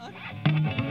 Okay.